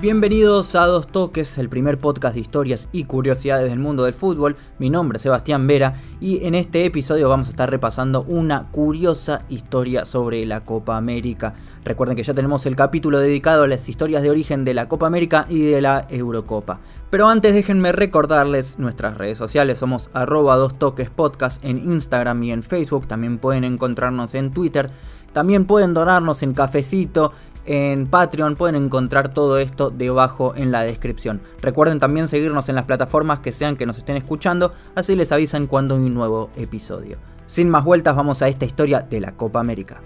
Bienvenidos a Dos Toques, el primer podcast de historias y curiosidades del mundo del fútbol. Mi nombre es Sebastián Vera y en este episodio vamos a estar repasando una curiosa historia sobre la Copa América. Recuerden que ya tenemos el capítulo dedicado a las historias de origen de la Copa América y de la Eurocopa. Pero antes déjenme recordarles nuestras redes sociales. Somos arroba toques podcast en Instagram y en Facebook. También pueden encontrarnos en Twitter. También pueden donarnos en cafecito en Patreon. Pueden encontrar todo esto debajo en la descripción. Recuerden también seguirnos en las plataformas que sean que nos estén escuchando, así les avisan cuando hay un nuevo episodio. Sin más vueltas, vamos a esta historia de la Copa América.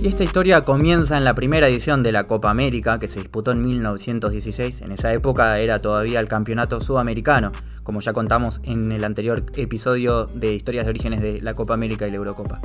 Y esta historia comienza en la primera edición de la Copa América, que se disputó en 1916. En esa época era todavía el campeonato sudamericano, como ya contamos en el anterior episodio de Historias de Orígenes de la Copa América y la Eurocopa.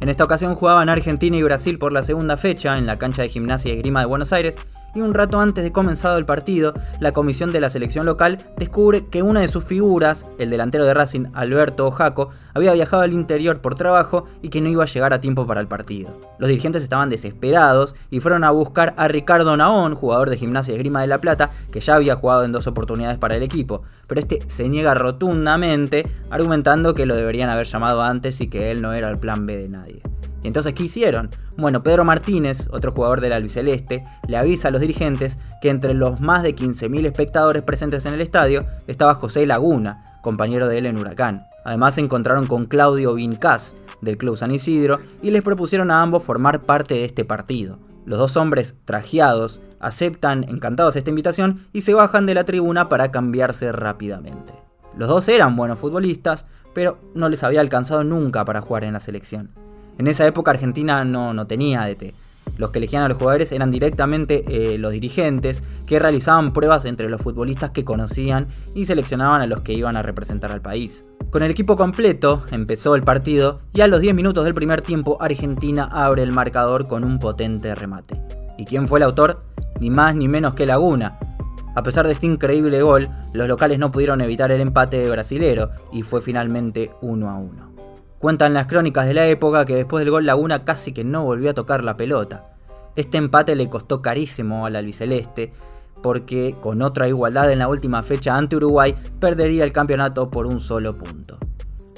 En esta ocasión jugaban Argentina y Brasil por la segunda fecha en la cancha de gimnasia y esgrima de Buenos Aires y un rato antes de comenzado el partido, la comisión de la selección local descubre que una de sus figuras, el delantero de Racing Alberto Ojaco, había viajado al interior por trabajo y que no iba a llegar a tiempo para el partido. Los dirigentes estaban desesperados y fueron a buscar a Ricardo Naón, jugador de Gimnasia y Esgrima de la Plata, que ya había jugado en dos oportunidades para el equipo, pero este se niega rotundamente, argumentando que lo deberían haber llamado antes y que él no era el plan B de nadie. ¿Y entonces qué hicieron? Bueno, Pedro Martínez, otro jugador del albiceleste, le avisa a los dirigentes que entre los más de 15.000 espectadores presentes en el estadio estaba José Laguna, compañero de él en Huracán. Además se encontraron con Claudio Vincas, del Club San Isidro, y les propusieron a ambos formar parte de este partido. Los dos hombres, trajeados, aceptan encantados esta invitación y se bajan de la tribuna para cambiarse rápidamente. Los dos eran buenos futbolistas, pero no les había alcanzado nunca para jugar en la selección. En esa época Argentina no, no tenía ADT. Los que elegían a los jugadores eran directamente eh, los dirigentes que realizaban pruebas entre los futbolistas que conocían y seleccionaban a los que iban a representar al país. Con el equipo completo empezó el partido y a los 10 minutos del primer tiempo Argentina abre el marcador con un potente remate. ¿Y quién fue el autor? Ni más ni menos que Laguna. A pesar de este increíble gol, los locales no pudieron evitar el empate de brasilero y fue finalmente 1 a 1. Cuentan las crónicas de la época que después del gol Laguna casi que no volvió a tocar la pelota. Este empate le costó carísimo al albiceleste, porque con otra igualdad en la última fecha ante Uruguay perdería el campeonato por un solo punto.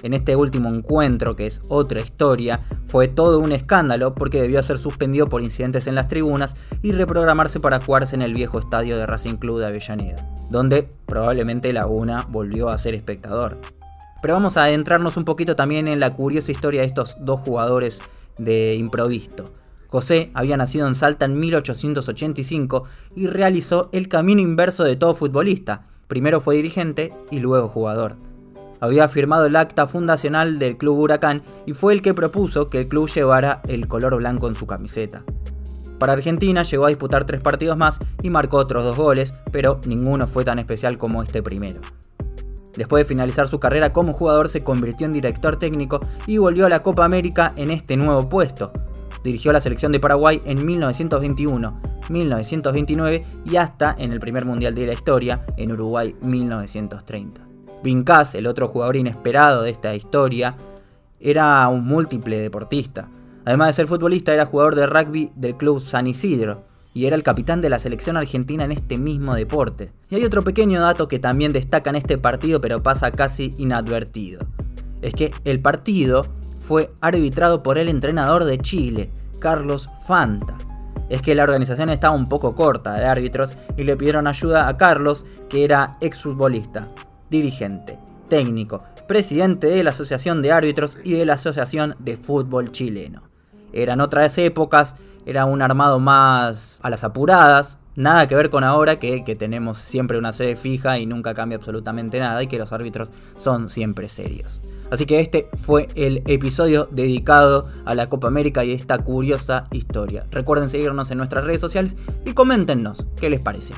En este último encuentro, que es otra historia, fue todo un escándalo porque debió ser suspendido por incidentes en las tribunas y reprogramarse para jugarse en el viejo estadio de Racing Club de Avellaneda, donde probablemente Laguna volvió a ser espectador. Pero vamos a adentrarnos un poquito también en la curiosa historia de estos dos jugadores de improvisto. José había nacido en Salta en 1885 y realizó el camino inverso de todo futbolista. Primero fue dirigente y luego jugador. Había firmado el acta fundacional del Club Huracán y fue el que propuso que el club llevara el color blanco en su camiseta. Para Argentina llegó a disputar tres partidos más y marcó otros dos goles, pero ninguno fue tan especial como este primero. Después de finalizar su carrera como jugador se convirtió en director técnico y volvió a la Copa América en este nuevo puesto. Dirigió la selección de Paraguay en 1921, 1929 y hasta en el primer mundial de la historia en Uruguay 1930. Vincas, el otro jugador inesperado de esta historia, era un múltiple deportista. Además de ser futbolista, era jugador de rugby del club San Isidro, y era el capitán de la selección argentina en este mismo deporte. Y hay otro pequeño dato que también destaca en este partido pero pasa casi inadvertido. Es que el partido fue arbitrado por el entrenador de Chile, Carlos Fanta. Es que la organización estaba un poco corta de árbitros y le pidieron ayuda a Carlos, que era exfutbolista, dirigente, técnico, presidente de la Asociación de Árbitros y de la Asociación de Fútbol Chileno. Eran otras épocas, era un armado más a las apuradas, nada que ver con ahora que, tenemos siempre una sede fija y nunca cambia absolutamente nada y que los árbitros son siempre serios. Así que este fue el episodio dedicado a la Copa América y esta curiosa historia. Recuerden seguirnos en nuestras redes sociales y coméntenos qué les pareció.